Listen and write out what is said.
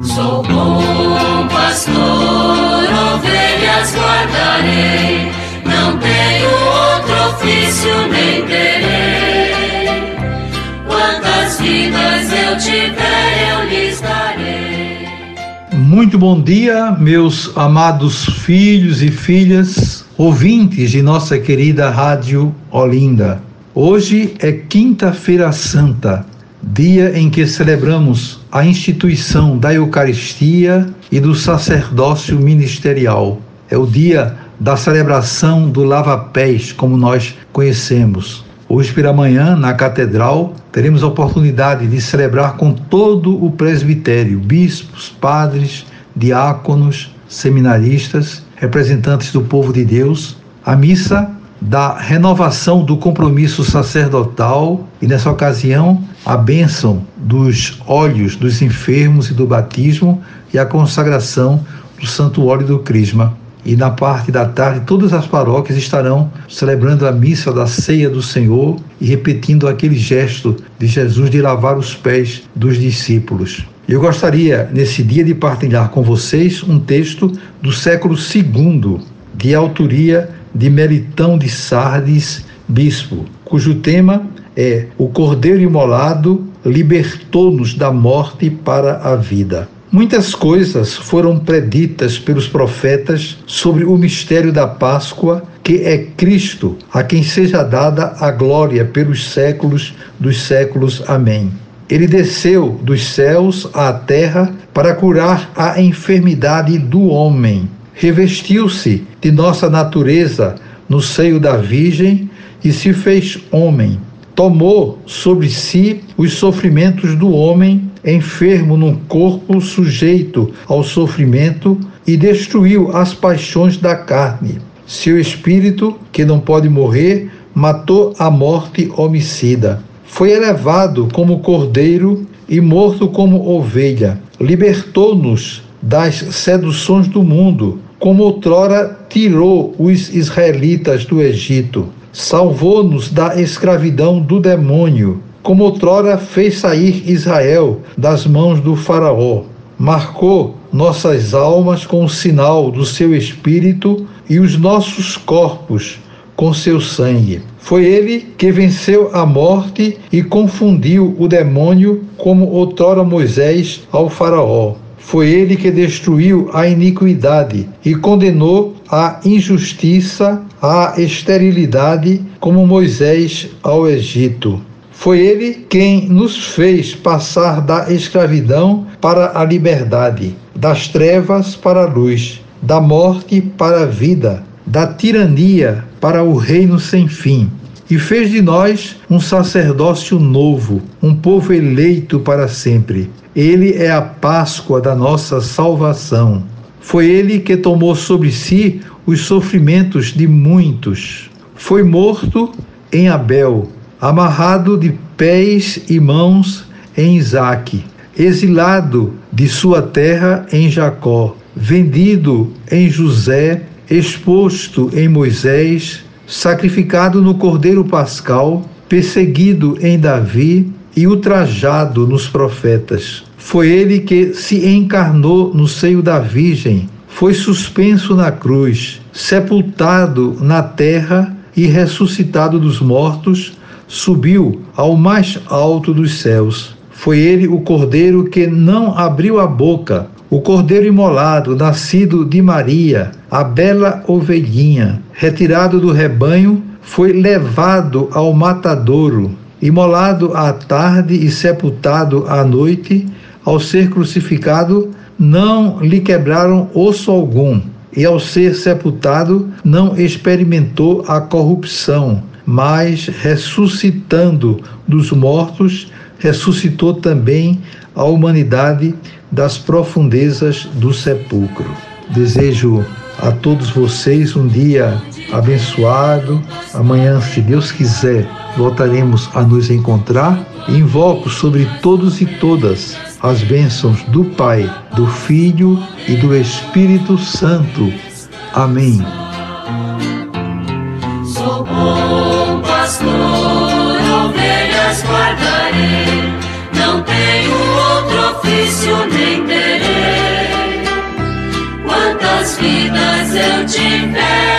Sou bom pastor, ovelhas guardarei, não tenho outro ofício nem terei. Quantas vidas eu tiver, eu lhes darei. Muito bom dia, meus amados filhos e filhas, ouvintes de nossa querida Rádio Olinda. Hoje é Quinta-feira Santa dia em que celebramos a instituição da Eucaristia e do sacerdócio ministerial. É o dia da celebração do lava-pés, como nós conhecemos. Hoje pela manhã, na catedral, teremos a oportunidade de celebrar com todo o presbitério, bispos, padres, diáconos, seminaristas, representantes do povo de Deus, a missa da renovação do compromisso sacerdotal e, nessa ocasião, a bênção dos olhos dos enfermos e do batismo e a consagração do santo óleo do crisma. E na parte da tarde, todas as paróquias estarão celebrando a missa da ceia do Senhor e repetindo aquele gesto de Jesus de lavar os pés dos discípulos. Eu gostaria, nesse dia, de partilhar com vocês um texto do século II, de autoria de Meritão de Sardes, bispo, cujo tema é O Cordeiro Imolado libertou-nos da morte para a vida. Muitas coisas foram preditas pelos profetas sobre o mistério da Páscoa, que é Cristo, a quem seja dada a glória pelos séculos dos séculos. Amém. Ele desceu dos céus à terra para curar a enfermidade do homem revestiu-se de nossa natureza no seio da Virgem e se fez homem. Tomou sobre si os sofrimentos do homem, enfermo num corpo sujeito ao sofrimento, e destruiu as paixões da carne. Seu espírito, que não pode morrer, matou a morte homicida. Foi elevado como cordeiro e morto como ovelha. Libertou-nos das seduções do mundo como outrora tirou os israelitas do Egito, salvou-nos da escravidão do demônio, como outrora fez sair Israel das mãos do Faraó, marcou nossas almas com o sinal do seu espírito e os nossos corpos com seu sangue. Foi ele que venceu a morte e confundiu o demônio, como outrora Moisés ao Faraó. Foi ele que destruiu a iniquidade e condenou a injustiça, a esterilidade, como Moisés ao Egito. Foi ele quem nos fez passar da escravidão para a liberdade, das trevas para a luz, da morte para a vida, da tirania para o reino sem fim e fez de nós um sacerdócio novo, um povo eleito para sempre. Ele é a Páscoa da nossa salvação. Foi ele que tomou sobre si os sofrimentos de muitos. Foi morto em Abel, amarrado de pés e mãos em Isaque, exilado de sua terra em Jacó, vendido em José, exposto em Moisés, sacrificado no Cordeiro Pascal, perseguido em Davi e ultrajado nos profetas. Foi ele que se encarnou no seio da Virgem, foi suspenso na cruz, sepultado na terra e ressuscitado dos mortos, subiu ao mais alto dos céus. Foi ele o cordeiro que não abriu a boca, o cordeiro imolado, nascido de Maria, a bela ovelhinha, retirado do rebanho, foi levado ao matadouro, imolado à tarde e sepultado à noite. Ao ser crucificado, não lhe quebraram osso algum, e ao ser sepultado, não experimentou a corrupção, mas ressuscitando dos mortos, ressuscitou também a humanidade das profundezas do sepulcro. Desejo a todos vocês um dia abençoado. Amanhã, se Deus quiser, voltaremos a nos encontrar. Invoco sobre todos e todas as bênçãos do Pai, do Filho e do Espírito Santo. Amém. Pastor, ovelhas guardarei, não tenho difícil nem terei. Quantas vidas eu tiver.